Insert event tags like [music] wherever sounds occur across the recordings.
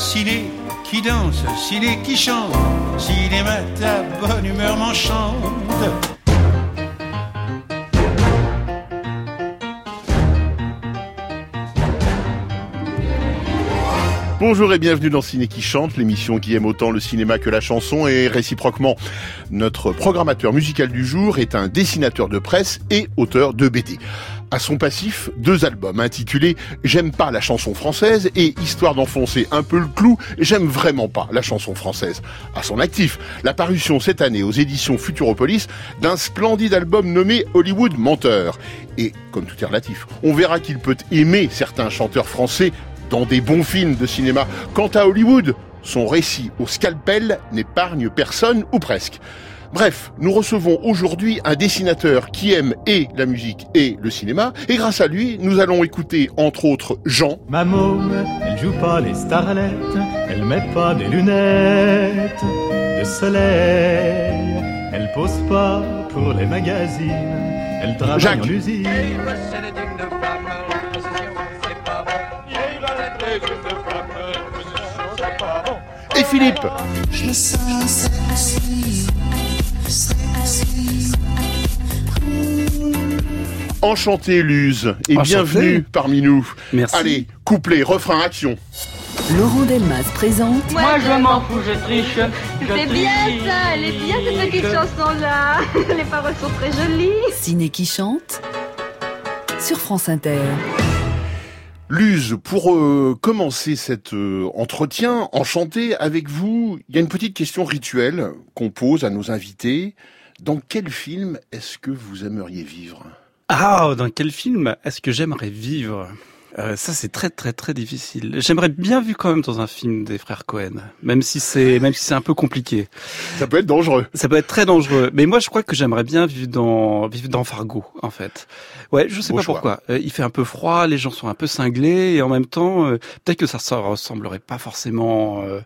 ciné qui danse, ciné qui chante, cinéma ta bonne humeur m'enchante. Bonjour et bienvenue dans Ciné qui chante, l'émission qui aime autant le cinéma que la chanson et réciproquement. Notre programmateur musical du jour est un dessinateur de presse et auteur de BD. À son passif, deux albums intitulés J'aime pas la chanson française et Histoire d'enfoncer un peu le clou, J'aime vraiment pas la chanson française. À son actif, la parution cette année aux éditions Futuropolis d'un splendide album nommé Hollywood Menteur. Et, comme tout est relatif, on verra qu'il peut aimer certains chanteurs français dans des bons films de cinéma. Quant à Hollywood, son récit au scalpel n'épargne personne ou presque. Bref, nous recevons aujourd'hui un dessinateur qui aime et la musique et le cinéma, et grâce à lui, nous allons écouter entre autres Jean. Ma môme, elle joue pas les starlettes, elle met pas des lunettes de soleil, elle pose pas pour les magazines, elle travaille Jacques. en usine. Et Philippe Je me sens. Enchanté Luz et Enchanté. bienvenue parmi nous. Merci. Allez, couplet, refrain, action. Laurent Delmas présente Moi je m'en fous, je triche. C'est bien ça, elle est bien cette petite chanson-là. [laughs] Les paroles sont très jolies. Ciné qui chante sur France Inter. Luz, pour euh, commencer cet euh, entretien enchanté avec vous, il y a une petite question rituelle qu'on pose à nos invités. Dans quel film est-ce que vous aimeriez vivre? Ah, dans quel film est-ce que j'aimerais vivre? Euh, Ça, c'est très très très difficile. J'aimerais bien vivre quand même dans un film des frères Cohen, même si c'est même si c'est un peu compliqué. Ça peut être dangereux. Ça peut être très dangereux. Mais moi, je crois que j'aimerais bien vivre dans vivre dans Fargo, en fait. Ouais, je sais Beau pas choix. pourquoi. Euh, il fait un peu froid, les gens sont un peu cinglés, et en même temps, euh, peut-être que ça, ça ressemblerait pas forcément. euh,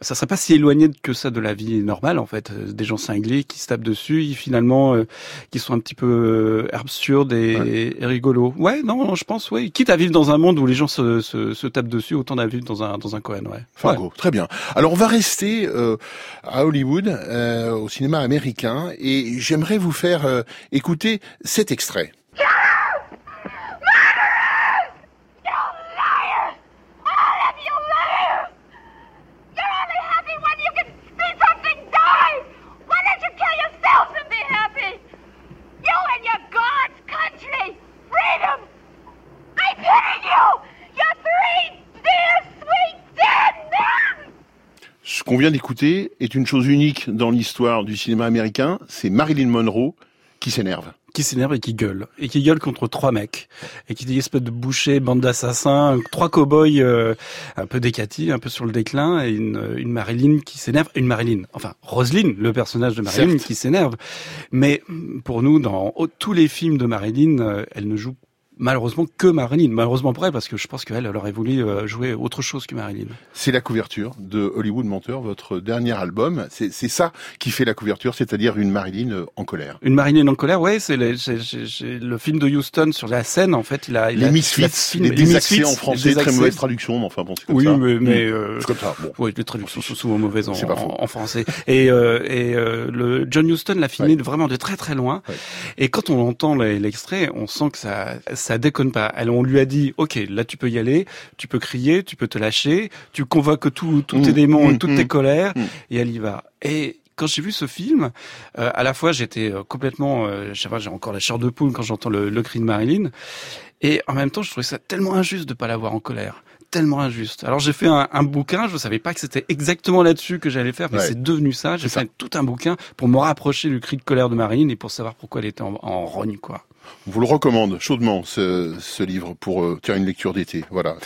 ça serait pas si éloigné que ça de la vie normale, en fait. Des gens cinglés qui se tapent dessus, et finalement, euh, qui sont un petit peu absurdes et, et rigolos. Ouais, non, non, je pense, ouais. Quitte à vivre dans un monde où les gens se, se, se tapent dessus, autant vivre dans un dans un Cohen, ouais. Fargo, très bien. Alors on va rester euh, à Hollywood, euh, au cinéma américain, et j'aimerais vous faire euh, écouter cet extrait. Qu'on vient d'écouter est une chose unique dans l'histoire du cinéma américain, c'est Marilyn Monroe qui s'énerve. qui s'énerve et qui gueule. Et qui gueule contre trois mecs. Et qui dit espèce de boucher bande d'assassins trois cow-boys euh, un peu décatis un peu sur le déclin et une, une Marilyn qui s'énerve. Une Marilyn. Enfin Roselyne le personnage de Marilyn Certes. qui s'énerve. Mais pour nous dans tous les films de Marilyn euh, elle ne joue malheureusement que Marilyn malheureusement pour elle parce que je pense qu'elle elle aurait voulu euh, jouer autre chose que Marilyn C'est la couverture de Hollywood Menteur, votre dernier album. C'est c'est ça qui fait la couverture, c'est-à-dire une Marilyn euh, en colère. Une Marilyn en colère, ouais, c'est le, c'est- c'est- c'est le film de Houston sur la scène. En fait, il a il Les a- Misfits, les désaccès Misfits, en français, les très mauvaise traduction, mais enfin bon, c'est comme Oui, ça. mais, mais Mm. euh, C'est comme ça, bon. oui, les traductions sont souvent mauvaises en, C'est pas faux. en, en français. Et, euh, et euh, le John Huston l'a filmé Ouais. vraiment de très très loin. Ouais. Et quand on entend les- l'extrait, on sent que ça ça déconne pas. Elle, on lui a dit, ok, là tu peux y aller, tu peux crier, tu peux te lâcher, tu convoques tout- tous tes Mm, démons, mm, et toutes mm, tes colères, mm. et elle y va. Et quand j'ai vu ce film, euh, à la fois j'étais euh, complètement, euh, je sais pas, j'ai encore la chair de poule quand j'entends le, le cri de Marilyn, et en même temps je trouvais ça tellement injuste de pas l'avoir en colère tellement injuste. Alors j'ai fait un, un bouquin, je savais pas que c'était exactement là-dessus que j'allais faire, mais Ouais. c'est devenu ça. J'ai fait tout un bouquin pour me rapprocher du cri de colère de Marilyn et pour savoir pourquoi elle était en, en rogne, quoi. On vous le recommande chaudement ce, ce livre pour euh, faire une lecture d'été. Voilà.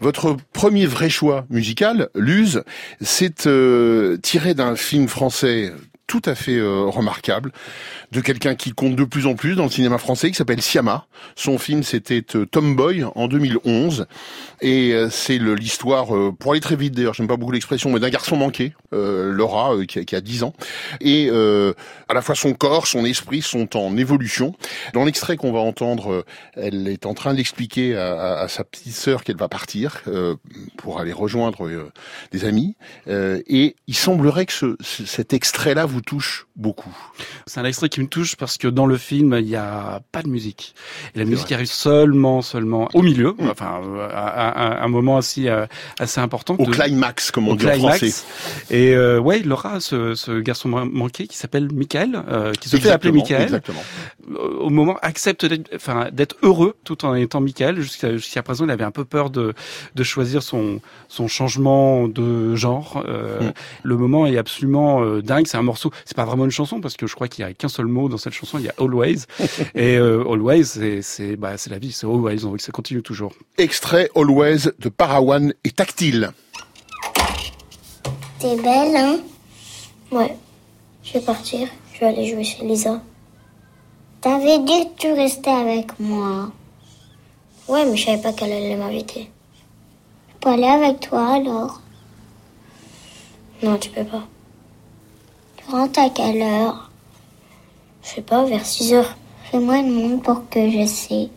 Votre premier vrai choix musical, Luz, c'est euh, tiré d'un film français tout à fait euh, remarquable de quelqu'un qui compte de plus en plus dans le cinéma français, qui s'appelle Siama. Son film, c'était euh, Tomboy en 2011. Et euh, c'est l'histoire, euh, pour aller très vite d'ailleurs, j'aime pas beaucoup l'expression, mais d'un garçon manqué, euh, Laura, euh, qui, a, qui a 10 ans. Et à la fois son corps, son esprit sont en évolution. Dans l'extrait qu'on va entendre, elle est en train d'expliquer à, à- à sa petite sœur qu'elle va partir pour aller rejoindre des amis. Et il semblerait que ce- cet extrait-là vous touche beaucoup. C'est un extrait qui me touche parce que dans le film, il n'y a pas de musique. Et la musique vrai. arrive seulement, seulement au milieu, Mm. enfin, à, un moment assez, euh, assez important. Au de- climax, comme on au dit en français. Et euh, ouais, Laura, ce, ce garçon man- manqué qui s'appelle Michael, euh, qui se fait appeler Michael, Exactement. au moment accepte d'être, enfin, heureux tout en étant Michael. Jusqu'à présent, il avait un peu peur de, de choisir son, son changement de genre. Euh, Mm. Le moment est absolument dingue. C'est un morceau. C'est pas vraiment une chanson parce que je crois qu'il y a qu'un seul mot dans cette chanson. Il y a always. [laughs] Et euh, always, c'est c'est bah, c'est la vie. C'est always. On veut que ça continue toujours. Extrait Always de Parawan et Tactile. T'es belle, hein? Ouais. Je vais partir. Je vais aller jouer chez Lisa. T'avais dit que tu restais avec moi. Ouais, mais je savais pas qu'elle allait m'inviter. Je peux aller avec toi alors? Non, tu peux pas. Tu rentres à quelle heure? Je sais pas, vers 6 heures. Fais-moi une montre pour que je sais.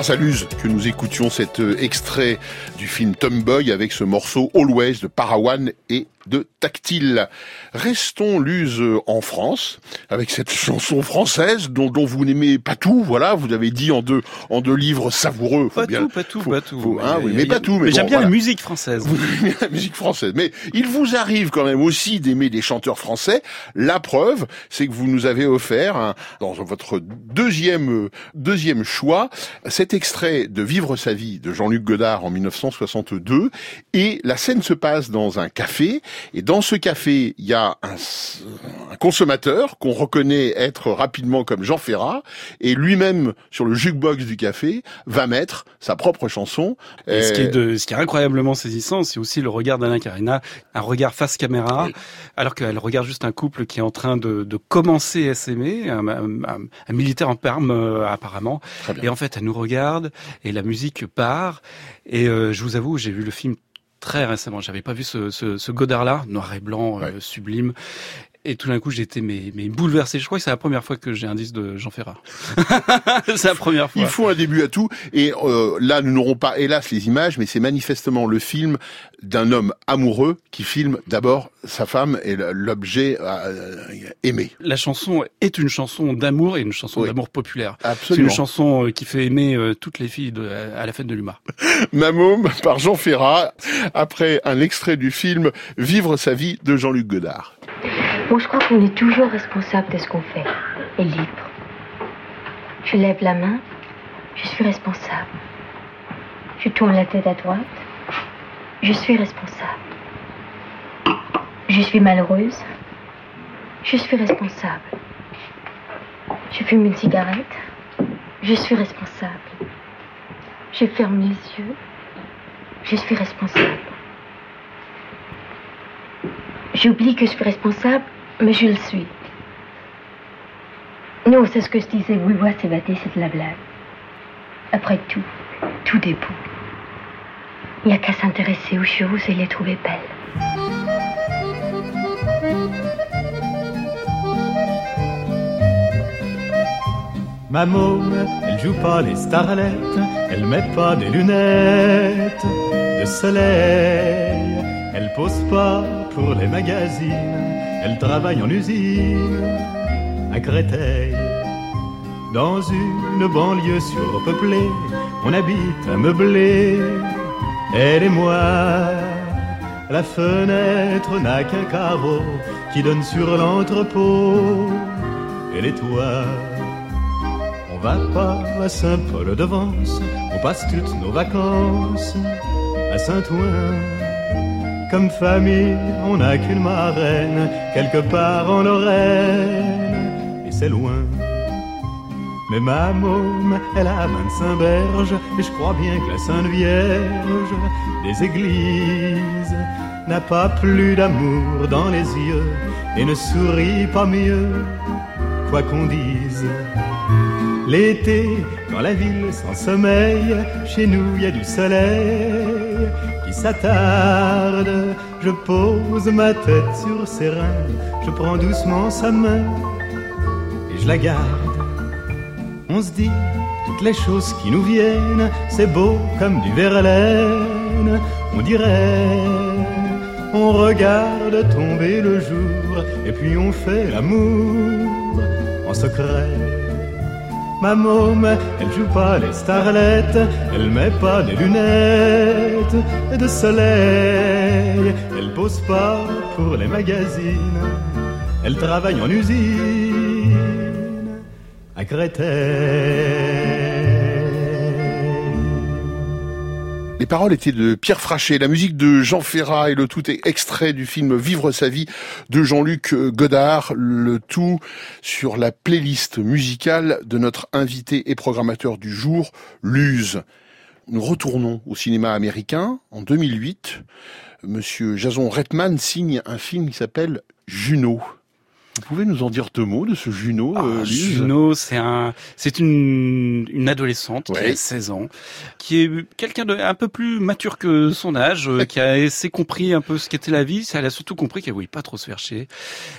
Grâce à Luz que nous écoutions cet euh, extrait du film Tomboy avec ce morceau Always de Parawan et de Tactile. Restons Luz en France avec cette chanson française dont, dont vous n'aimez pas tout. Voilà, vous avez dit en deux en deux livres savoureux. Faut pas bien, tout, pas tout, faut, pas tout. faut- hein, Mais oui, mais pas tout. Mais, Mais bon, j'aime bien voilà. la musique française. Vous [laughs] aimez la musique française. Mais il vous arrive quand même aussi d'aimer des chanteurs français. La preuve, c'est que vous nous avez offert, un- dans votre deuxième, deuxième choix, cet extrait de Vivre sa vie de Jean-Luc Godard en 1962. Et la scène se passe dans un café. Et dans ce café, il y a un, un consommateur qu'on reconnaît être rapidement comme Jean Ferrat. Et lui-même, sur le jukebox du café, va mettre sa propre chanson. Et ce, qui est Euh, de, ce qui est incroyablement saisissant, c'est aussi le regard d'Alain Carina, un regard face caméra, alors qu'elle regarde juste un couple qui est en train de, de commencer à s'aimer, un, un- un- un militaire en perme euh, apparemment. Et en fait, elle nous regarde et la musique part. Et euh, je vous avoue, j'ai vu le film très récemment. J'avais pas vu ce, ce, ce Godard-là, noir et blanc, euh, sublime. Et tout d'un coup, été mais, mais bouleversé. Je crois que c'est la première fois que j'ai un disque de Jean Ferrat. [laughs] c'est la première fois. Il faut un début à tout. Et euh, là, nous n'aurons pas, hélas, les images, mais c'est manifestement le film d'un homme amoureux qui filme d'abord sa femme et l'objet euh, aimé. La chanson est une chanson d'amour et une chanson Oui. d'amour populaire. C'est Absolument. une chanson euh, qui fait aimer euh, toutes les filles de, à la fête de l'humour. Ma môme par Jean Ferrat, après un extrait du film Vivre sa vie de Jean-Luc Godard. Je crois qu'on est toujours responsable de ce qu'on fait et libre. Je lève la main, je suis responsable. Je tourne la tête à droite, je suis responsable. Je suis malheureuse, je suis responsable. Je fume une cigarette, je suis responsable. Je ferme les yeux, je suis responsable. J'oublie que je suis responsable, mais je le suis. Non, c'est ce que je disais. Oui, ouais, c'est bâti, c'est de la blague. Après tout, tout beau. Il n'y a qu'à s'intéresser aux choses et les trouver belles. Ma môme, elle joue pas les starlettes, elle met pas des lunettes de soleil, elle pose pas pour les magazines, elle travaille en usine à Créteil. Dans une banlieue surpeuplée, on habite un meublé, elle et moi. La fenêtre n'a qu'un carreau qui donne sur l'entrepôt et les toits. On va pas à Saint-Paul-de-Vence, on passe toutes nos vacances à Saint-Ouen. Comme famille, on n'a qu'une marraine, quelque part en Lorraine, et c'est loin. Mais ma môme, elle a 25 berges, et je crois bien que la Sainte Vierge des églises n'a pas plus d'amour dans les yeux, et ne sourit pas mieux, quoi qu'on dise. L'été, dans la ville sans sommeil, chez nous il y a du soleil qui s'attarde. Je pose ma tête sur ses reins, je prends doucement sa main et je la garde. On se dit toutes les choses qui nous viennent, c'est beau comme du Verlaine, on dirait. On regarde tomber le jour et puis on fait l'amour en secret. Ma môme, elle joue pas les starlettes, elle met pas des lunettes de soleil, elle pose pas pour les magazines, elle travaille en usine à Créteil. Paroles étaient de Pierre Frachet, la musique de Jean Ferrat et le tout est extrait du film Vivre sa vie de Jean-Luc Godard, le tout sur la playlist musicale de notre invité et programmateur du jour, Luz. Nous retournons au cinéma américain en 2008. Monsieur Jason Reitman signe un film qui s'appelle Juno. Vous pouvez nous en dire deux mots de ce Juno Ah, euh, Juno, c'est un, c'est une, une adolescente qui Ouais. a 16 ans, qui est quelqu'un de un peu plus mature que son âge, euh, qui a assez compris un peu ce qu'était la vie. Elle a surtout compris qu'elle voulait pas trop se faire chier.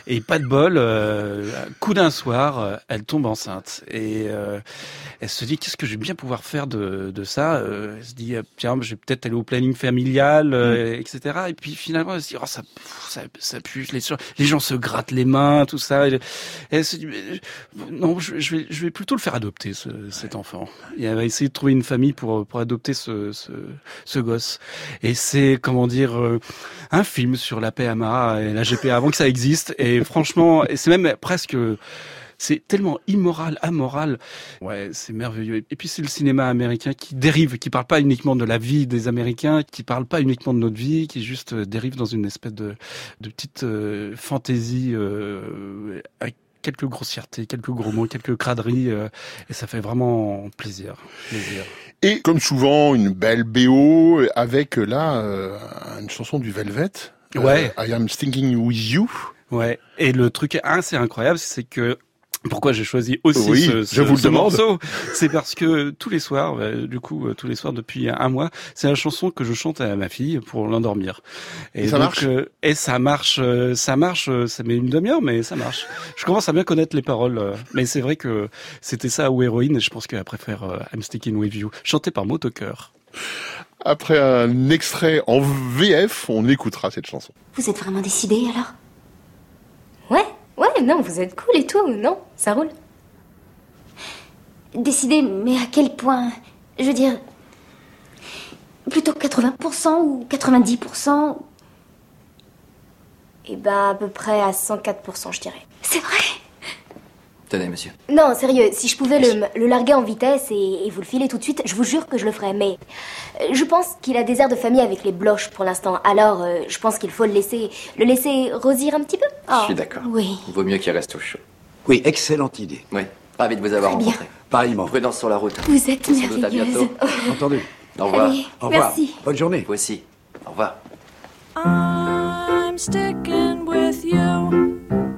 Et pas de bol, euh, coup d'un soir, euh, elle tombe enceinte et euh, elle se dit qu'est-ce que je vais bien pouvoir faire de, de ça. Euh, elle se dit euh, tiens, je vais peut-être aller au planning familial, euh, etc. Et puis finalement, elle se dit oh ça, ça, ça pue, les gens se grattent les mains, tout ça. Et elle se dit non, je, je vais, je vais plutôt le faire adopter, ce, cet enfant. Et elle va essayer de trouver une famille pour, pour adopter ce, ce, ce gosse. Et c'est, comment dire, euh, un film sur la PMA et la GPA avant que ça existe. Et franchement, et c'est même presque... C'est tellement immoral, amoral. Ouais, c'est merveilleux. Et puis c'est le cinéma américain qui dérive, qui parle pas uniquement de la vie des Américains, qui parle pas uniquement de notre vie, qui juste euh, dérive dans une espèce de, de petite euh, fantaisie euh, avec quelques grossièretés, quelques gros mots, quelques craderies, euh, et ça fait vraiment plaisir. plaisir. Et comme souvent, une belle BO avec là euh, une chanson du Velvet. euh, Ouais. I am thinking with you. Ouais. Et le truc assez incroyable, c'est que pourquoi j'ai choisi aussi Oui, ce, ce- je vous le ce demande. morceau? C'est parce que tous les soirs, euh, du coup, euh, tous les soirs depuis un mois, c'est la chanson que je chante à ma fille pour l'endormir. Et ça marche? euh, Et ça marche, ça marche. Ça met une demi-heure, mais ça marche. Je commence à bien connaître les paroles, mais c'est vrai que c'était ça ou héroïne. Et je pense qu'elle préfère euh, I'm Sticking With You, chanté par Motoker. Après un extrait en VF, on écoutera cette chanson. Vous êtes vraiment décidé alors? Ouais, ouais, non, vous êtes cool et tout, non? Ça roule. Décidé, mais à quel point? Je veux dire. Plutôt 80% ou 90% Eh ben, à peu près à 104%, je dirais. C'est vrai? Tenez, monsieur. Non, sérieux, si je pouvais le, le larguer en vitesse et, et vous le filer tout de suite, je vous jure que je le ferais. Mais euh, je pense qu'il a des airs de famille avec les bloches pour l'instant. Alors, euh, je pense qu'il faut le laisser, le laisser rosir un petit peu. Je Oh, suis d'accord. Oui. Vaut mieux qu'il reste au chaud. Oui, excellente idée. Oui. Ravi de vous avoir Très bien. rencontré. Pareillement. Prudence sur la route. Vous êtes Sans doute à merveilleuse. bientôt. [laughs] Entendu. Au revoir. Allez, Au revoir. merci. Bonne journée. Vous aussi. Au revoir. I'm sticking with you.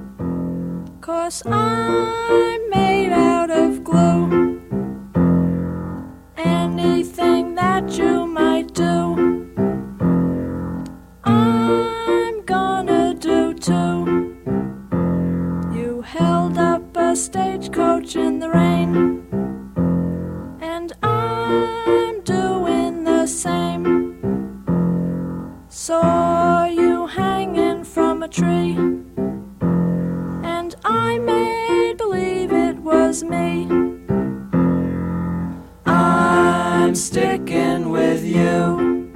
Cause I'm made out of glue. Anything that you might do, I'm gonna do too. You held up a stagecoach in the rain. And I'm doing the same. Saw you hanging from a tree, was me. I'm sticking with you,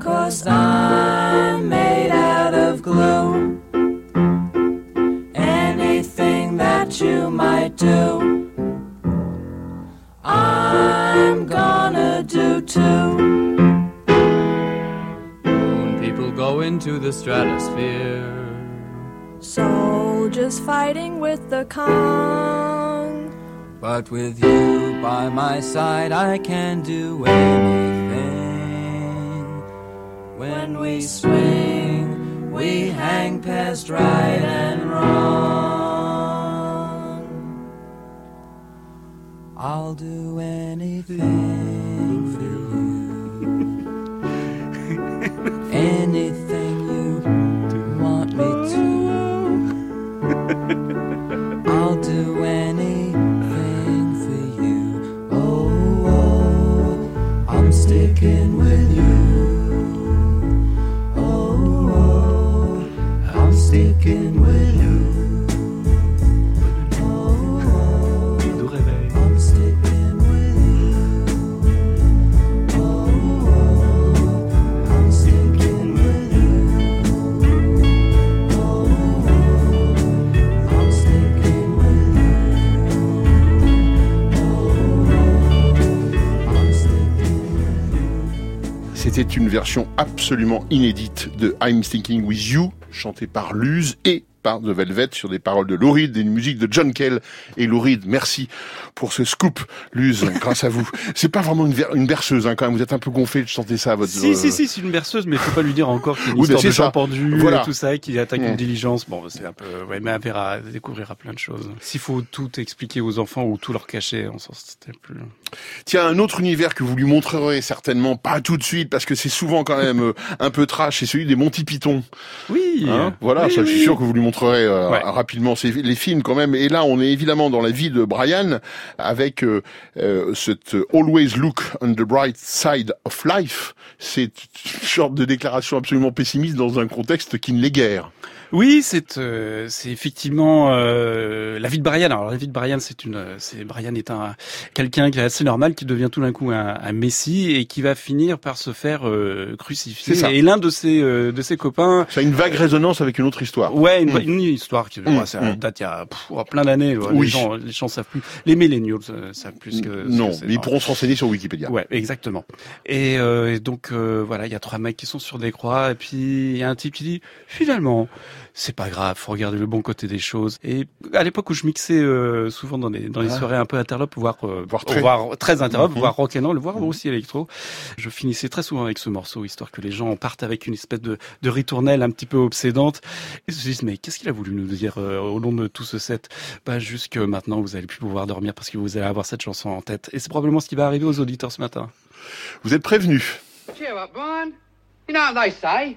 cause I'm made out of glue. Anything that you might do, I'm gonna do too. When people go into the stratosphere. Soldiers fighting with the Kong. But with you by my side, I can do anything. When we swing, we hang past right and wrong. I'll do anything une version absolument inédite de I'm Thinking With You, chantée par Luz et par The Velvet sur des paroles de Lou Reed et une musique de John Kell et Lou Reed. Merci pour ce scoop, Luz, grâce à vous. [laughs] C'est pas vraiment une, berceuse, hein, quand même. Vous êtes un peu gonflé, je sentais ça à votre... Si, euh, si, si, c'est une berceuse, mais faut pas lui dire encore qu'il y a une [laughs] Oui, histoire de ça. Voilà. et tout ça, et qu'il attaque Mm. une diligence. Bon, c'est un peu, ouais, mais elle verra, elle découvrira plein de choses. S'il faut tout expliquer aux enfants ou tout leur cacher, on s'en plus. Tiens, un autre univers que vous lui montrerez certainement pas tout de suite parce que c'est souvent quand même euh, un peu trash, c'est celui des Monty Python. Oui. Hein voilà, Oui, ça, je suis sûr que vous lui montrerez euh, Ouais. rapidement ces, les films quand même. Et là, on est évidemment dans la vie de Brian avec euh, euh, cette Always Look on the Bright Side of Life. C'est une sorte de déclaration absolument pessimiste dans un contexte qui ne l'est guère. Oui, c'est euh, c'est effectivement euh, la vie de Brian. Alors la vie de Brian, c'est une, c'est Brian est un quelqu'un qui est assez normal, qui devient tout d'un coup un, un messie et qui va finir par se faire euh, crucifier. Ça. Et l'un de ses euh, de ses copains. Ça a une vague résonance avec une autre histoire. Ouais, une, Mm. Une histoire qui Mm, ouais, ça mm. date il y a pff, oh, plein d'années. ouais. Oui. Les gens, les gens savent plus. Les millennials euh, savent plus que. Non, que mais ils pourront se renseigner sur Wikipédia. Ouais, exactement. Et, euh, et donc euh, voilà, il y a trois mecs qui sont sur des croix, et puis il y a un type qui dit finalement c'est pas grave, faut regarder le bon côté des choses. Et à l'époque où je mixais euh, souvent dans les dans les Ah. soirées un peu interlopes, voire euh, Voire très. voire très Mhm. voire rock'n'roll, voire aussi électro, je finissais très souvent avec ce morceau histoire que les gens partent avec une espèce de de ritournelle un petit peu obsédante. Et ils se disent mais qu'est-ce qu'il a voulu nous dire euh, au long de tout ce set? Bah juste que maintenant vous allez plus pouvoir dormir parce que vous allez avoir cette chanson en tête. Et c'est probablement ce qui va arriver aux auditeurs ce matin. Vous êtes prévenus. Cheer up, Brian. You know what they say?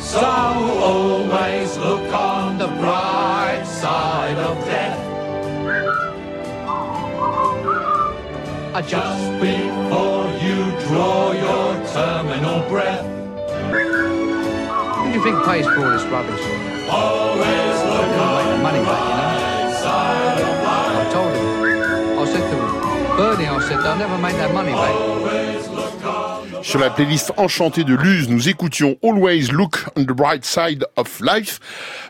So always look on the bright side of death. Just before you draw your terminal breath. Who do you think pays for all this rubbish? Always look on the money back, you know. I told him. I said to him, Bernie, I said, they'll never make that money back. Sur la playlist enchantée de Luz, nous écoutions Always Look on the Bright Side of Life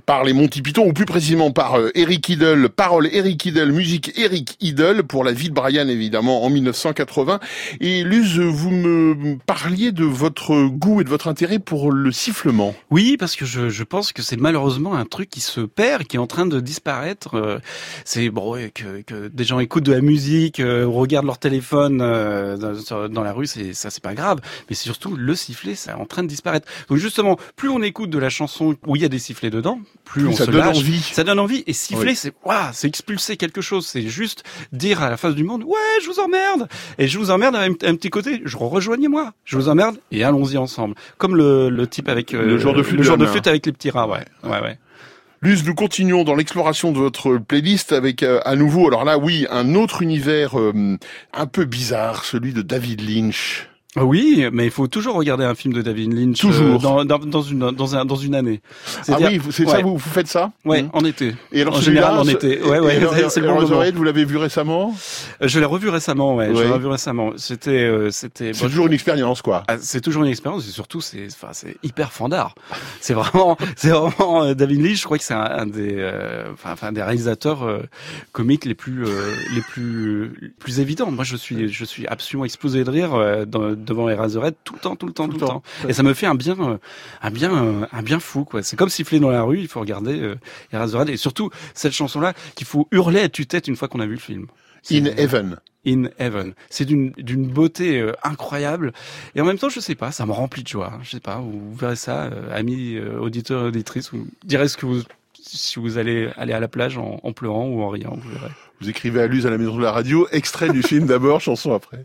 par les Monty Python, ou plus précisément par euh, Eric Idle, parole Eric Idle, musique Eric Idle, pour la vie de Brian évidemment en 1980. Et Luz, vous me parliez de votre goût et de votre intérêt pour le sifflement. Oui, parce que je, je pense que c'est malheureusement un truc qui se perd, qui est en train de disparaître. Euh, C'est bon que, que des gens écoutent de la musique, euh, regardent leur téléphone dans la rue, c'est ça, c'est pas grave. Mais c'est surtout le sifflet, c'est en train de disparaître. Donc justement, plus on écoute de la chanson où il y a des sifflets dedans, plus, Plus on ça se donne lâche. envie. Ça donne envie. Et siffler, Oui. c'est waouh, c'est expulser quelque chose. C'est juste dire à la face du monde, ouais, je vous emmerde. Et je vous emmerde à un, petit côté. Je rejoignez-moi. Je vous emmerde et allons-y ensemble. Comme le, le type avec euh, Le joueur de le flûte avec les petits rats. Ouais, ouais, ouais. Luz, nous continuons dans l'exploration de votre playlist avec euh, à nouveau, alors là oui, un autre univers euh, un peu bizarre, celui de David Lynch. Ah Oui, mais il faut toujours regarder un film de David Lynch euh, Toujours. dans, dans, dans une dans un dans une année. Ah C'est-à-dire- oui, c'est ça, vous, vous faites ça Ouais, Hmm. en été. Et alors en général en été. Ouais, ouais, c'est le bon. Zored, vous l'avez vu récemment Euh, Je l'ai revu récemment, ouais. Je l'ai revu récemment. C'était, euh, c'était. C'est toujours une expérience, quoi. Ah, c'est toujours une expérience et surtout c'est, enfin, c'est hyper fandard. [laughs] C'est vraiment, c'est vraiment euh, David Lynch. Je crois que c'est un, un des, enfin, enfin, des réalisateurs comiques les plus, euh, les plus, plus évidents. Moi, je suis, je suis absolument explosé de rire euh, dans- devant Eraserhead tout le temps, tout le temps, tout, le temps. Et ça me fait un bien, euh, un bien, euh, un bien fou, quoi. C'est comme siffler dans la rue. Il faut regarder euh, Eraserhead et surtout cette chanson-là qu'il faut hurler à tue-tête une fois qu'on a vu le film. In Heaven. In Heaven. C'est d'une d'une beauté euh, incroyable et en même temps, je sais pas, ça me remplit de joie. Je sais pas, vous, vous verrez ça, euh, amis euh, auditeurs et auditrices, vous direz ce que vous si vous allez aller à la plage en, en pleurant ou en riant, vous verrez. Vous écrivez à Luz à la maison de la radio, extrait du film d'abord, [laughs] chanson après.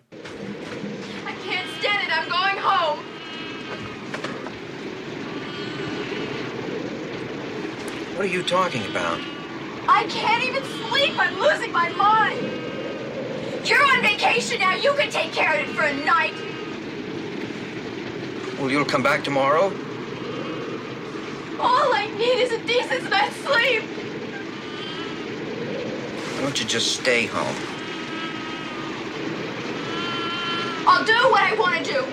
What are you talking about? I can't even sleep. I'm losing my mind. You're on vacation now. You can take care of it for a night. Well, you'll come back tomorrow? All I need is a decent night's sleep. Why don't you just stay home? I'll do what I want to do.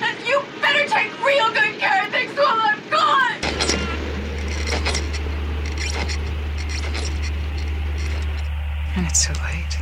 And you better take real good care of things while I'm gone. It's too late.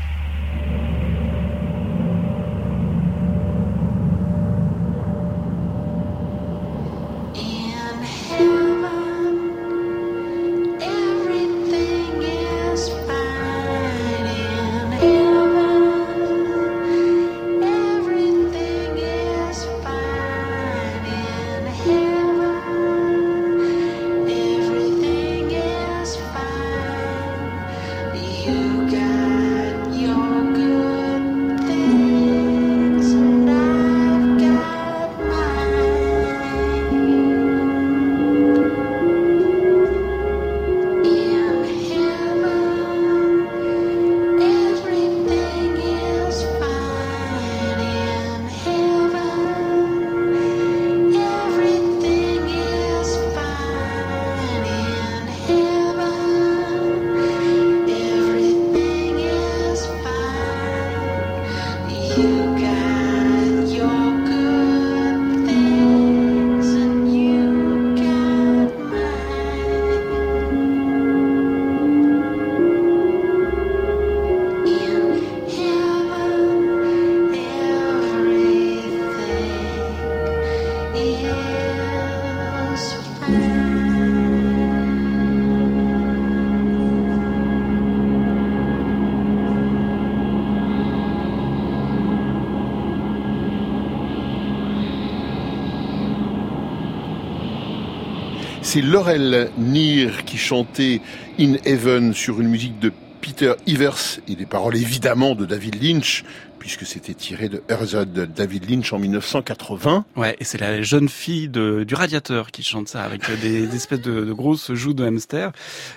C'est Laurel Neer qui chantait In Heaven sur une musique de Peter Ivers et des paroles évidemment de David Lynch, puisque c'était tiré de Herzog de David Lynch en 1980. Ouais, et c'est la jeune fille de, du radiateur qui chante ça avec des, des espèces de, de grosses joues de hamster.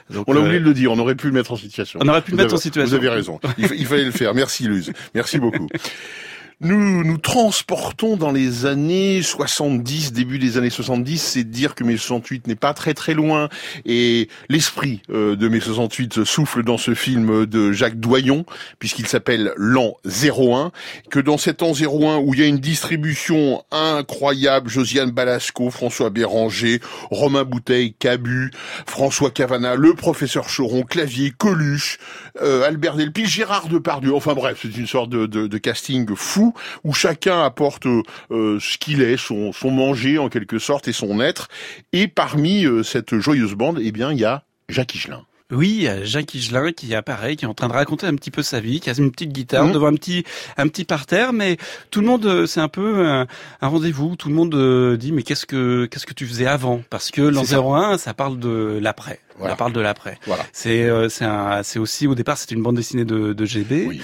Donc, On a euh, oublié de le dire, on aurait pu le mettre en situation. On aurait pu le Vous mettre en situation. Vous avez raison. Il, il fallait le faire. Merci Luz. Merci beaucoup. [laughs] Nous nous transportons dans les années 70, début des années 70, c'est dire que mai 68 n'est pas très très loin. Et l'esprit euh, de mai 68 souffle dans ce film de Jacques Doyon puisqu'il s'appelle l'an 01, que dans cet an 01 où il y a une distribution incroyable, Josiane Balasco, François Béranger, Romain Bouteille, Cabu, François Cavana, le professeur Choron, Clavier, Coluche, euh, Albert Delpy, Gérard Depardieu, enfin bref, c'est une sorte de, casting fou où chacun apporte euh, euh, ce qu'il est, son, son manger en quelque sorte et son être. Et parmi euh, cette joyeuse bande, eh bien, il y a Jacques Higelin. Oui, il y a Jacques Higelin qui apparaît, qui est en train de raconter un petit peu sa vie, qui a une petite guitare Mhm. devant un petit un petit parterre, mais tout le monde, euh, c'est un peu un, un rendez-vous. Tout le monde dit mais qu'est-ce que qu'est-ce que tu faisais avant? Parce que l'an C'est ça. 01, ça parle de l'après. Voilà. Ça parle de l'après. Voilà. C'est euh, c'est un c'est aussi au départ c'était une bande dessinée de, de GB,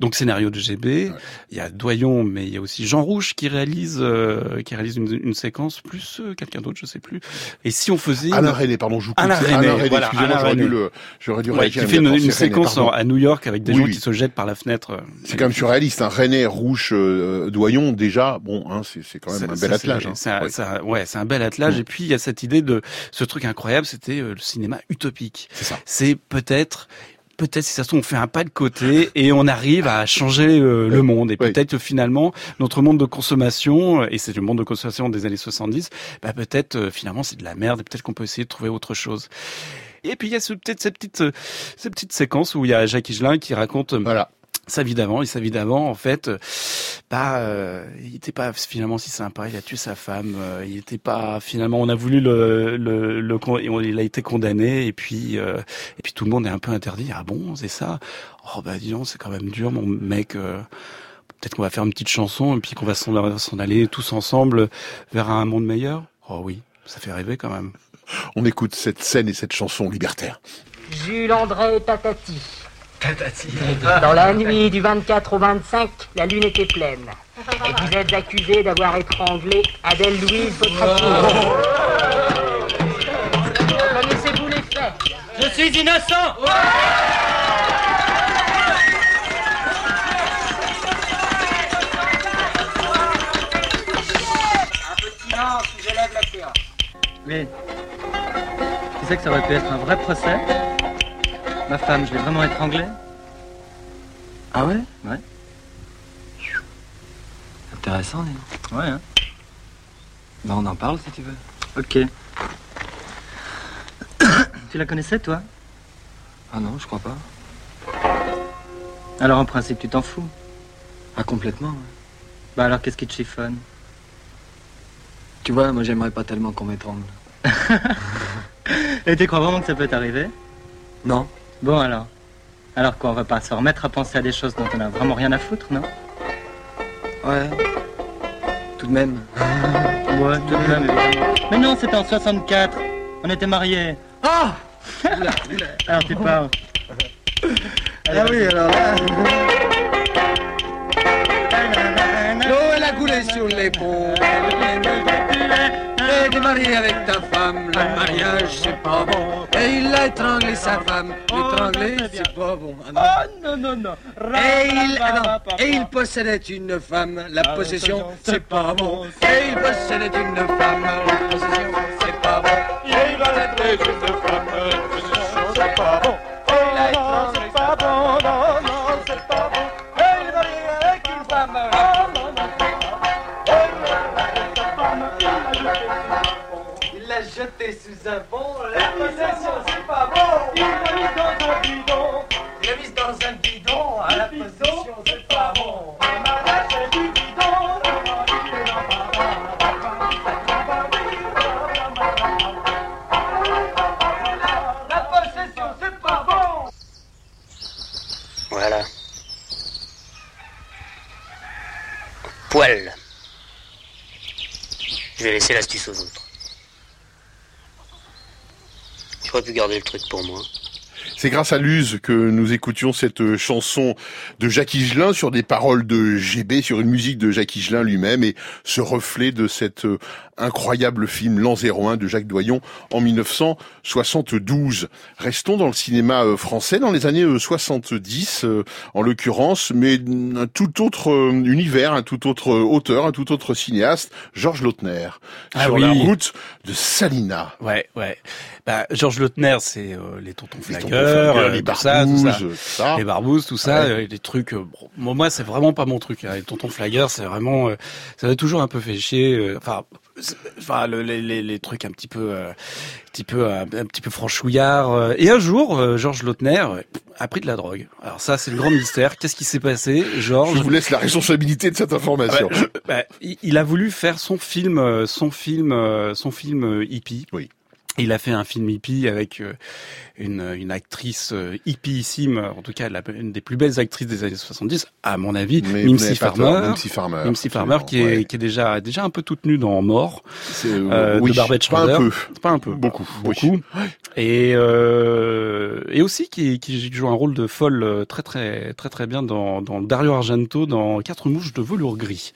donc scénario de GB. Il y a Doyon, mais il y a aussi Jean Rouge qui réalise euh, qui réalise une, une séquence plus euh, quelqu'un d'autre, je sais plus. Et si on faisait Alain une- René, pardon, je vous coupe. Alain René, Alain René, voilà, excusez-moi, j'aurais dû le, j'aurais dû Ouais, qui fait une, René, séquence à New York avec des Oui, gens oui. qui se jettent par la fenêtre. euh, C'est quand même surréaliste. Un René Rouge euh, Doyon, déjà, bon, hein, c'est quand même un bel attelage. hein. C'est un, Ouais. c'est un- bel attelage. Mm. Et puis il y a cette idée de ce truc incroyable, c'était le cinéma utopique. C'est peut-être. Peut-être si ça se trouve on fait un pas de côté et on arrive à changer euh, le monde et peut-être que finalement notre monde de consommation et c'est le monde de consommation des années 70 bah peut-être euh, finalement c'est de la merde et peut-être qu'on peut essayer de trouver autre chose et puis il y a peut-être cette petite euh, cette petite séquence où il y a Jacques Higelin qui raconte Voilà. Sa vie d'avant et sa vie d'avant en fait euh, bah euh, il était pas finalement si sympa il a tué sa femme euh, il était pas finalement on a voulu le le, le con- et on- il a été condamné et puis euh, et puis tout le monde est un peu interdit ah bon c'est ça? Oh bah dis donc c'est quand même dur mon mec euh, peut-être qu'on va faire une petite chanson et puis qu'on va s'en aller tous ensemble vers un monde meilleur? Oh oui ça fait rêver quand même On écoute cette scène et cette chanson libertaire. Jules André Tatati. Dans la nuit du 24 au 25, la lune était pleine. Et vous êtes accusé d'avoir étranglé Adèle Louise, votre épouse. Connaissez-vous les faits? Je suis innocent Un peu de silence je lève la séance. Mais tu sais que ça aurait pu être un vrai procès? Ma femme, je l'ai vraiment étranglée Ah ouais? Ouais. Intéressant, dis. Ouais, hein Bah, on en parle si tu veux. Ok. [coughs] tu la connaissais, toi? Ah non, je crois pas. Alors, en principe, tu t'en fous? Ah, complètement, ouais. Bah alors, qu'est-ce qui te chiffonne? Tu vois, moi j'aimerais pas tellement qu'on m'étrangle. [laughs] Et tu crois vraiment que ça peut t'arriver? Non. Bon, alors. Alors quoi, on va pas se remettre à penser à des choses dont on a vraiment rien à foutre, non? Ouais. Tout de même. [laughs] Ouais, tout de même, évidemment. Mais non, c'était en 64. On était mariés. Ah [laughs] Alors, tu parles. Ah oui, alors là. L'eau [laughs] elle a coulé sur les avec ta femme, le mariage c'est pas bon. Et il a étranglé sa femme. L'étrangler c'est pas bon. Ah non. non, non, non. Et il, ah non. Et il possédait une femme, la possession c'est pas bon. Et il possédait une femme, la possession c'est pas bon. Et il possédait une femme, la possession c'est pas bon. Jeté sous un pont. L'a jeté sous un pont, la possession c'est pas bon. Il l'a mis dans un bidon. Il l'a mis dans un bidon, à la possession c'est pas bon. Mariage c'est du bidon. La possession c'est pas bon. Voilà. Poil. Je vais laisser l'astuce aux autres. J'aurais pu garder le truc pour moi. C'est grâce à Luz que nous écoutions cette euh, chanson de Jacques Higelin sur des paroles de GB, sur une musique de Jacques Higelin lui-même et ce reflet de cet euh, incroyable film L'an 01 de Jacques Doyon en 1972. Restons dans le cinéma euh, français dans les années euh, 70 euh, en l'occurrence, mais un tout autre univers, un tout autre auteur, un tout autre cinéaste, Georges Lautner, Ah sur oui. la route de Salina. Ouais, ouais. Bah, Georges Lautner, c'est euh, les tontons Les euh, les tout ça, tout ça. les barbouzes, tout ça, Ouais. euh, les trucs. euh, bon, moi, c'est vraiment pas mon truc. Hein. Les tontons flagueurs, c'est vraiment, euh, ça m'a toujours un peu fait chier. euh, Enfin, enfin, le- les, trucs un petit peu, euh, un petit peu, un, un petit peu franchouillard. euh. Et un jour, euh, Georges Lautner euh, a pris de la drogue. Alors ça, c'est le grand mystère. Qu'est-ce qui s'est passé, Georges Je vous laisse la responsabilité de cette information. Ah bah, je- bah, il, a voulu faire son film, euh, son film, euh, son film euh, hippie. Oui. Il a fait un film hippie avec euh, une, une actrice euh, hippieissime, en tout cas la, une des plus belles actrices des années 70, à mon avis, Mimsy Farmer. Mimsy Farmer, Mimsy Farmer qui est, ouais. qui est déjà déjà un peu toute nue dans Mort C'est, euh, oui, de Barbette pas un peu. Pas un peu. Beaucoup, Beaucoup. Et euh, et aussi qui, qui joue un rôle de folle euh, très très très très bien dans, dans Dario Argento dans Quatre mouches de velours gris.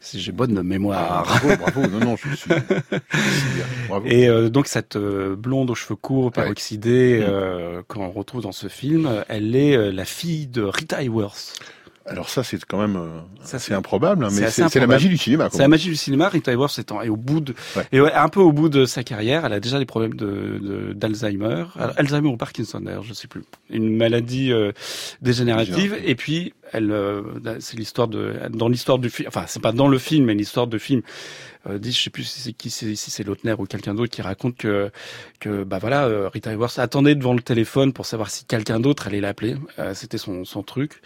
Si j'ai bonne mémoire. Ah, bravo, bravo. Non, non, je suis. je suis bien. [laughs] Bravo. Et euh, donc ça cette euh, blonde aux cheveux courts, peroxydée, euh, qu'on retrouve dans ce film, elle est euh, la fille de Rita Hayworth. Alors ça, c'est quand même Ça, c'est improbable, hein, mais c'est la magie du cinéma. C'est la magie du cinéma. Rita Hayworth étant est au bout de, et ouais, un peu au bout de sa carrière. Elle a déjà des problèmes de d'Alzheimer, Alzheimer ou Parkinson d'ailleurs, je sais plus. Une maladie euh, dégénérative. Dégénérative. Et puis, elle, euh, c'est l'histoire de, dans l'histoire du film. Enfin, c'est pas dans le film, mais l'histoire de film. Euh, dit, je sais plus si c'est qui, si c'est Lautner ou quelqu'un d'autre qui raconte que que bah voilà, euh, Rita Hayworth attendait devant le téléphone pour savoir si quelqu'un d'autre allait l'appeler. Euh, C'était son son truc.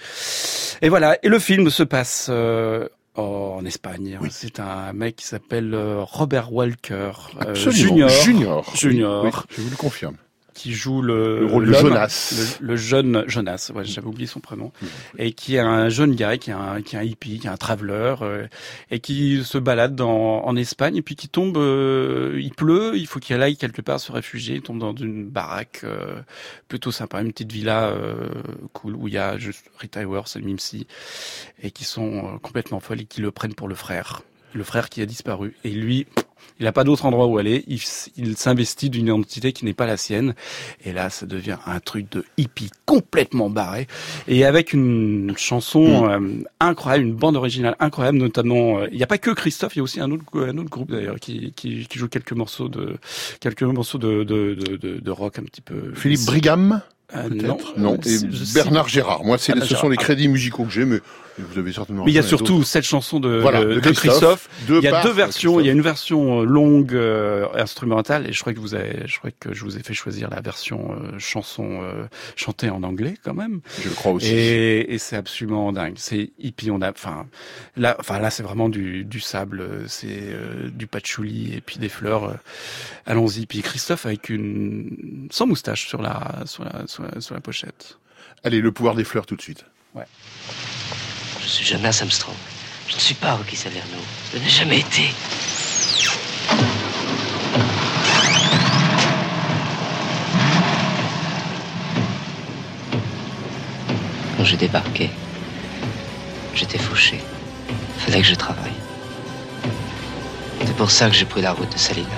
Et voilà. Et le film se passe. euh, en Espagne, c'est un mec qui s'appelle Robert Walker euh. Junior, Junior. Junior, Oui, oui, je vous le confirme. Qui joue le, Le rôle de Jonas. le, le jeune Jonas, ouais, j'avais oublié son prénom, et qui est un jeune gars, qui est un, qui est un hippie, qui est un traveler, euh, et qui se balade dans, en Espagne, et puis qui tombe, euh, il pleut, il faut qu'il aille quelque part se réfugier, il tombe dans une baraque euh, plutôt sympa, une petite villa euh, cool, où il y a juste Rita Hayworth et Mimsy, et qui sont complètement folles et qui le prennent pour le frère, le frère qui a disparu, et lui, il n'a pas d'autre endroit où aller. Il, s'investit d'une identité qui n'est pas la sienne. Et là, ça devient un truc de hippie complètement barré. Et avec une chanson euh, incroyable, une bande originale incroyable, notamment. euh, Il n'y a pas que Christophe, il y a aussi un autre, un autre groupe d'ailleurs qui, qui, qui joue quelques morceaux de quelques morceaux de, de, de, de, de rock un petit peu. Philippe Brigham Euh, peut-être? Non, non. Et Je- je- Bernard Gérard. Moi, c'est Bernard ce sont les crédits musicaux que j'ai, mais vous avez certainement. Mais il y a surtout cette chanson de, Voilà, de, de Christophe, il y a deux versions. Il y a une version euh, longue euh, instrumentale et je crois que vous avez, je crois que je vous ai fait choisir la version euh, chanson euh, chantée en anglais quand même. Je le crois aussi. Et, et c'est absolument dingue. C'est hippie. On a, enfin là, enfin là c'est vraiment du, du sable, euh, c'est euh, du patchouli et puis des fleurs. euh, Allons-y. Puis Christophe avec une sans moustache sur la sur la sur la, sur la pochette. Allez, le pouvoir des fleurs tout de suite. Ouais. Je suis Jonas Armstrong. Je ne suis pas Rocky Salerno. Je n'ai jamais été. Quand j'ai débarqué, j'étais fauché. Fallait que je travaille. C'est pour ça que j'ai pris la route de Salina.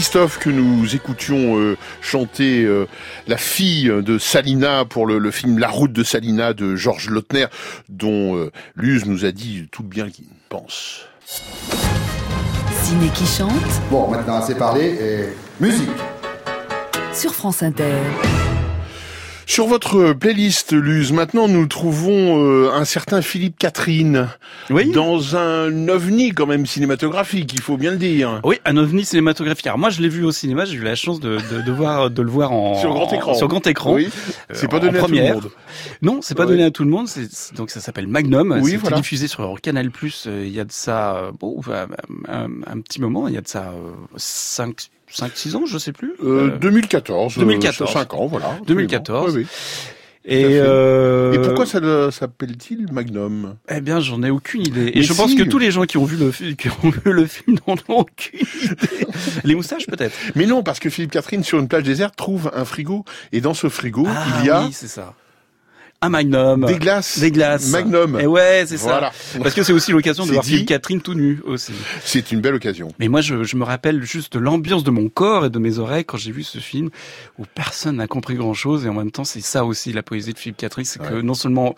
Christophe que nous écoutions euh, chanter euh, la fille de Salina pour le, le film La route de Salina de Georges Lautner, dont euh, Luz nous a dit tout bien qu'il pense. Ciné qui chante Bon, maintenant assez parlé et musique. sur France Inter. Sur votre playlist, Luz, maintenant nous trouvons euh, un certain Philippe Catherine dans un ovni quand même cinématographique, il faut bien le dire. Oui, un ovni cinématographique. Alors moi, je l'ai vu au cinéma. J'ai eu la chance de, de, de voir de le voir en [laughs] Sur grand écran. Sur grand écran. Oui. Euh, C'est pas en donné à tout le monde. Non, c'est pas Ouais. donné à tout le monde. C'est c'est- donc ça s'appelle Magnum. Oui, C'était voilà. diffusé sur Canal Plus. Il y a de ça euh, bon, un, un petit moment. Il y a de ça 5 5 6 ans, je sais plus. Euh, 2014, euh, 2014. 5 ans, voilà. 2014. Oui, oui. Et, euh, Et pourquoi ça le- s'appelle-t-il Magnum? Eh bien, j'en ai aucune idée. Et Mais je pense que tous les gens qui ont vu le, qui ont vu le film n'en ont aucune idée. Les moustaches, peut-être. Mais non, parce que Philippe Catherine, sur une plage déserte, trouve un frigo. Et dans ce frigo, Ah, il y a oui, c'est ça. Un Magnum. des glaces. Des glaces. Magnum. Et ouais, c'est Voilà. ça. Parce que c'est aussi l'occasion de voir dit. Philippe Catherine tout nu aussi. C'est une belle occasion. Mais moi, je, je me rappelle juste l'ambiance de mon corps et de mes oreilles quand j'ai vu ce film où personne n'a compris grand chose et en même temps, c'est ça aussi la poésie de Philippe Catherine, c'est que non seulement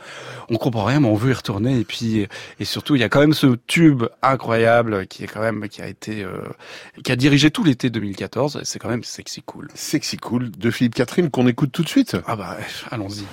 on comprend rien, mais on veut y retourner et puis et surtout il y a quand même ce tube incroyable qui est quand même qui a été euh, qui a dirigé tout l'été 2014. C'est quand même sexy cool. Sexy cool de Philippe Catherine qu'on écoute tout de suite. Ah bah allons-y.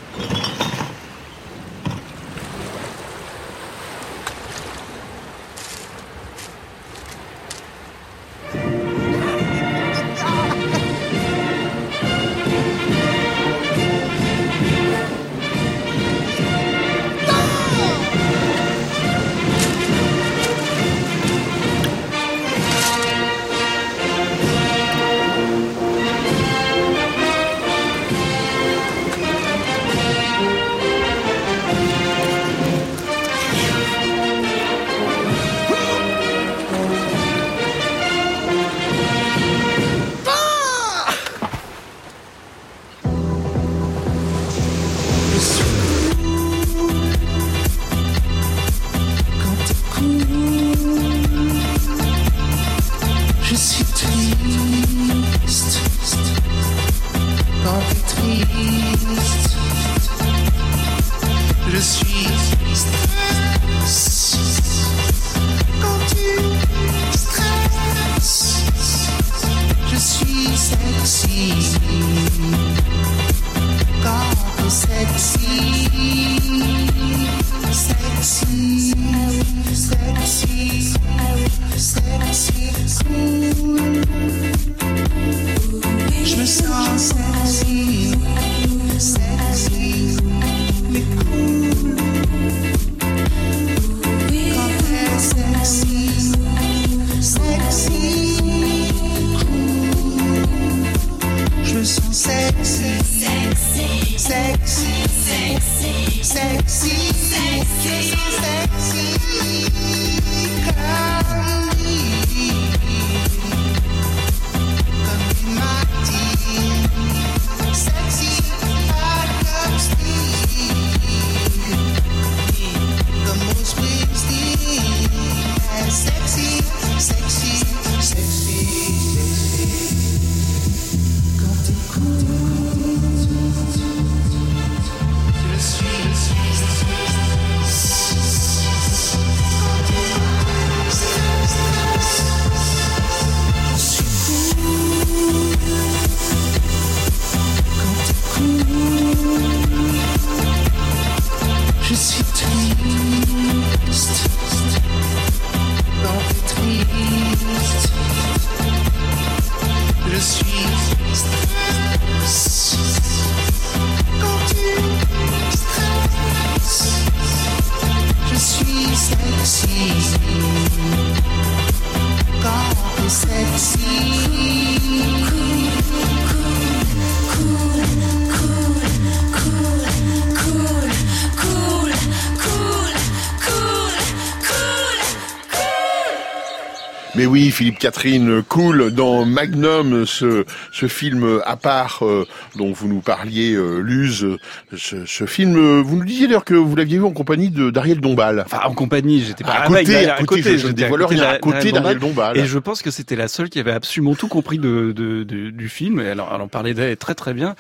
Mais oui, Philippe Catherine, cool dans Magnum, ce, ce film à part euh, dont vous nous parliez, euh, Luz. euh, Ce, ce film, euh, vous nous disiez d'ailleurs que vous l'aviez vu en compagnie de d'Ariel Dombal. Enfin, en compagnie, j'étais pas À avec, côté, à côté, je- je j'étais dévoile rien, à côté d'Ariel Dombal. Et je pense que c'était la seule qui avait absolument tout compris de, de, de- du film. Et alors, elle en parlait d'elle très très bien.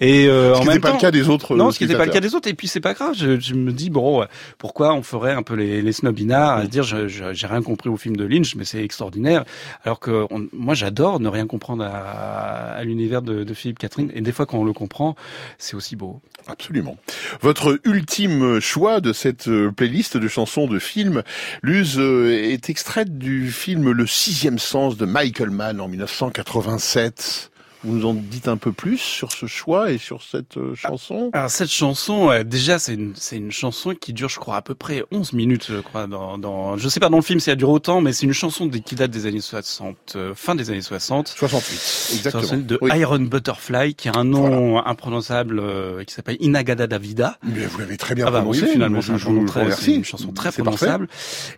Et euh, Ce en qui n'était pas le cas des autres, Non, euh, ce qui n'était pas le cas des autres. Et puis c'est pas grave. Je, je me dis bon, euh, pourquoi on ferait un peu les, les snobinards à se dire j'ai rien compris au film de Lynch, mais c'est extraordinaire. Alors que moi, j'adore ne rien comprendre à, l'univers de, de Philippe Catherine. Et des fois, quand on le comprend, c'est aussi beau. Absolument. Votre ultime choix de cette euh, playlist de chansons de films, Luz, euh, est extraite du film Le sixième sens de Michael Mann en 1987. Vous nous en dites un peu plus sur ce choix et sur cette euh, chanson? Alors cette chanson, euh, déjà c'est une c'est une chanson qui dure, je crois, à peu près 11 minutes, je crois. Dans, dans je sais pas dans le film si elle dure autant, mais c'est une chanson qui date des années 60, euh, fin des années 60. 68, exactement. 68, de Oui. Iron Butterfly, qui a un nom imprononçable, euh, qui s'appelle Inagada Davida. Mais vous l'avez très bien Ah bah prononcé. oui, finalement, Je- c'est je très- une chanson très C'est parfait. prononçable.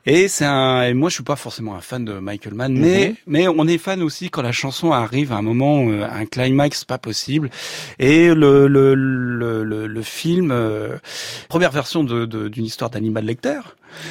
Et c'est un, et moi je suis pas forcément un fan de Michael Mann, mais, Mhm. mais on est fan aussi quand la chanson arrive à un moment, un climax pas possible. Et le, le, le, film, euh, première version d'une histoire d'Animal Lecter.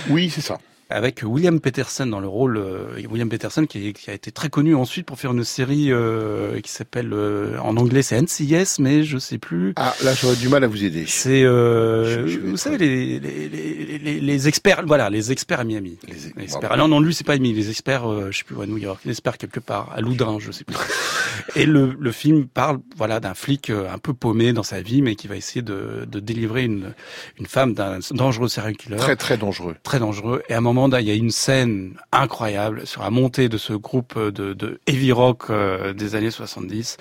Oui, c'est ça. Avec William Peterson dans le rôle, euh, William Peterson qui, a été très connu ensuite pour faire une série euh, qui s'appelle, euh, en anglais c'est NCIS, mais je sais plus. Ah, là j'aurais du mal à vous aider. C'est, euh, Je- je vais vous être- savez, les, les, les, les, les experts, voilà, les experts à Miami. Les, experts. Ah non, non, lui, c'est pas Miami. Les experts, je sais plus où, à New York. Les experts quelque part, à Loudun, je sais plus. [laughs] Et le, le film parle, voilà, d'un flic un peu paumé dans sa vie, mais qui va essayer de, de délivrer une, une femme d'un dangereux serial killer. Très très dangereux. Très dangereux. Et à un moment, il y a une scène incroyable sur la montée de ce groupe de, heavy rock euh, des années 70.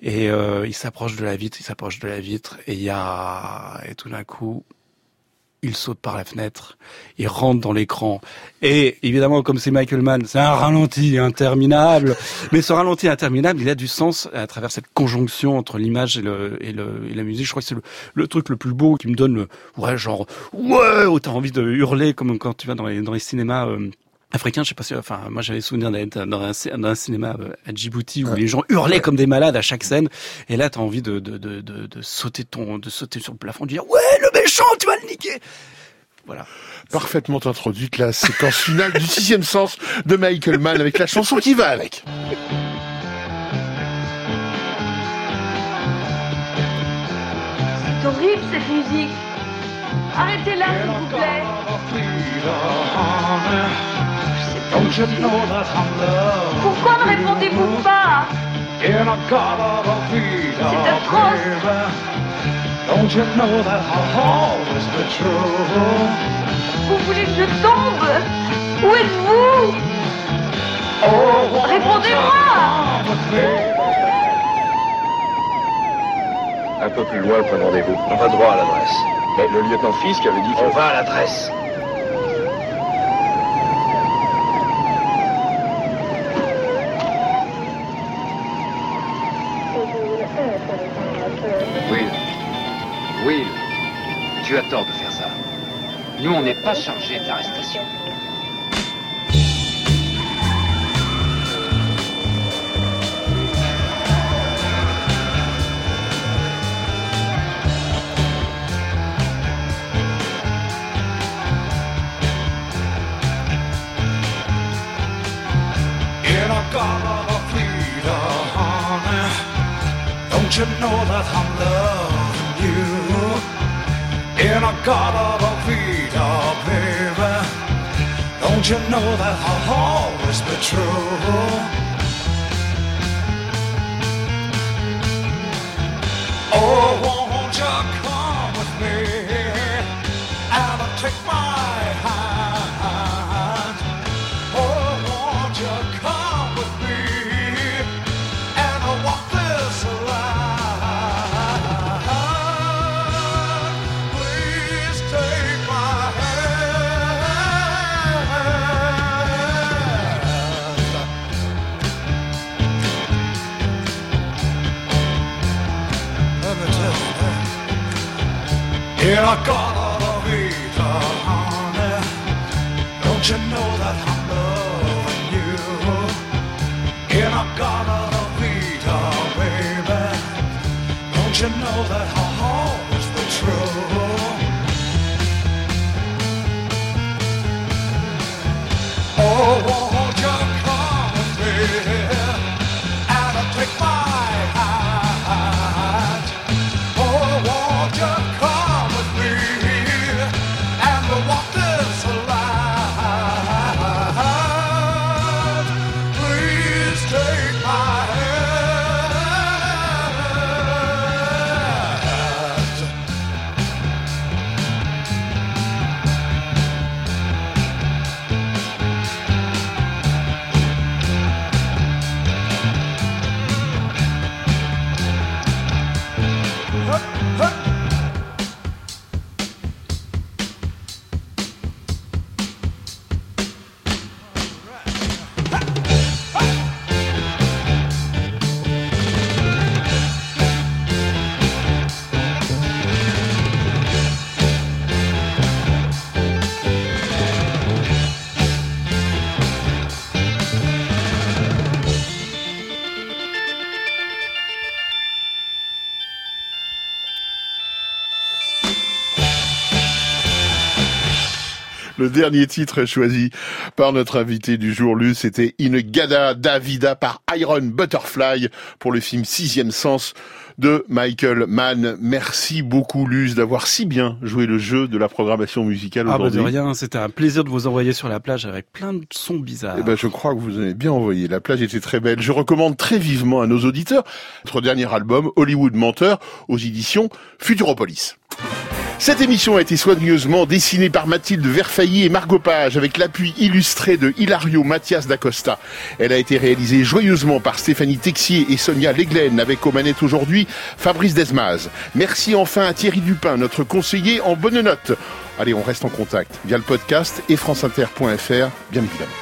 Et euh, il s'approche de la vitre, il s'approche de la vitre, et il y a, et tout d'un coup, il saute par la fenêtre, il rentre dans l'écran. Et évidemment, comme c'est Michael Mann, c'est un ralenti interminable. Mais ce ralenti interminable, il a du sens à travers cette conjonction entre l'image et, la musique. Je crois que c'est le, truc le plus beau qui me donne le, ouais, genre, ouais, où t'as envie de hurler comme quand tu vas dans les, dans les cinémas, euh, africains, je sais pas si, enfin, moi j'avais souvenir d'être dans un, cin- dans un cinéma à Djibouti où les gens hurlaient comme des malades à chaque scène, et là t'as envie de, de, de, de, de sauter ton, de sauter sur le plafond, de dire ouais le méchant, tu vas le niquer. Voilà. Parfaitement introduite la séquence finale du sixième sens de Michael Mann avec la chanson qui va avec. C'est horrible cette musique. Arrêtez-la, s'il vous plaît. Pourquoi ne répondez-vous pas? C'est atroce. Vous voulez que je tombe? Où êtes-vous? Répondez-moi Un peu plus loin, de rendez-vous. On va droit à l'adresse. Mais le lieutenant Fisk avait dit que... On va à l'adresse. Tu as tort de faire ça. Nous, on n'est pas chargé de l'arrestation. You know that I'm? In a garden of freedom, baby, don't you know that I'll always be true? Oh, Le dernier titre choisi par notre invité du jour, Luce, c'était In Gada Davida par Iron Butterfly pour le film Sixième Sens de Michael Mann. Merci beaucoup, Luce, d'avoir si bien joué le jeu de la programmation musicale Ah bah de aujourd'hui. rien, c'était un plaisir de vous envoyer sur la plage avec plein de sons bizarres. Eh ben, je crois que vous avez bien envoyé. La plage était très belle. Je recommande très vivement à nos auditeurs notre dernier album, Hollywood Menteur, aux éditions Futuropolis. Cette émission a été soigneusement dessinée par Mathilde Verfailly et Margot Page avec l'appui illustré de Hilario Mathias d'Acosta. Elle a été réalisée joyeusement par Stéphanie Texier et Sonia Leglen avec aux manettes aujourd'hui Fabrice Desmaz. Merci enfin à Thierry Dupin, notre conseiller en bonne note. Allez, on reste en contact via le podcast et franceinter.fr, bien évidemment.